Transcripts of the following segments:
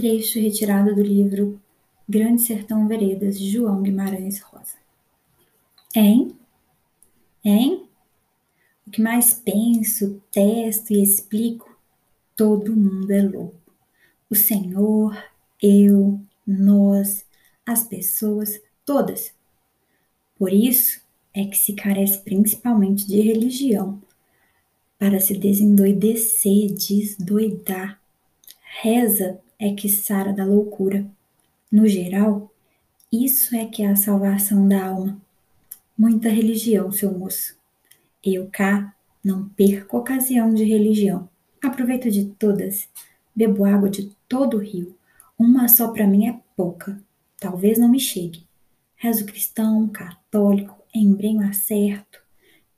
Trecho retirado do livro Grande Sertão Veredas, de João Guimarães Rosa. Hein? Hein? O que mais penso, testo e explico, todo mundo é louco. O Senhor, eu, nós, as pessoas, todas. Por isso é que se carece principalmente de religião, para se desendoidecer, desdoidar. Reza é que sara da loucura. No geral, isso é que é a salvação da alma. Muita religião, seu moço. Eu cá não perco ocasião de religião. Aproveito de todas, bebo água de todo o rio. Uma só para mim é pouca, talvez não me chegue. Rezo cristão, católico, embrenho acerto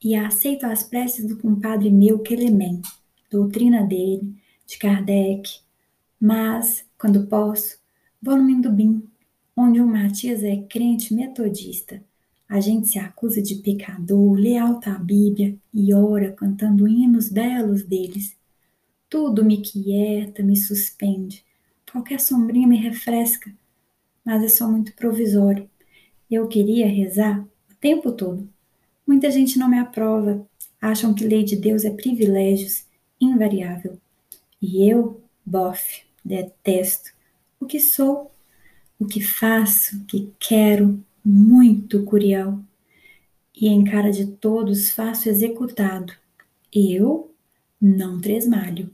e aceito as preces do compadre meu Quelemen, doutrina dele, de Kardec. Mas, quando posso, vou no Mindubim, onde um Matias é crente metodista a gente se acusa de pecador, lê alta a Bíblia e ora cantando hinos belos deles. Tudo me quieta, me suspende. Qualquer sombrinha me refresca, mas é só muito provisório. Eu queria rezar o tempo todo. Muita gente não me aprova, acham que lei de Deus é privilégios, invariável. E eu, bofe, detesto o que sou, o que faço, o que quero, muito curial, e em cara de todos faço executado. Eu não tresmalho.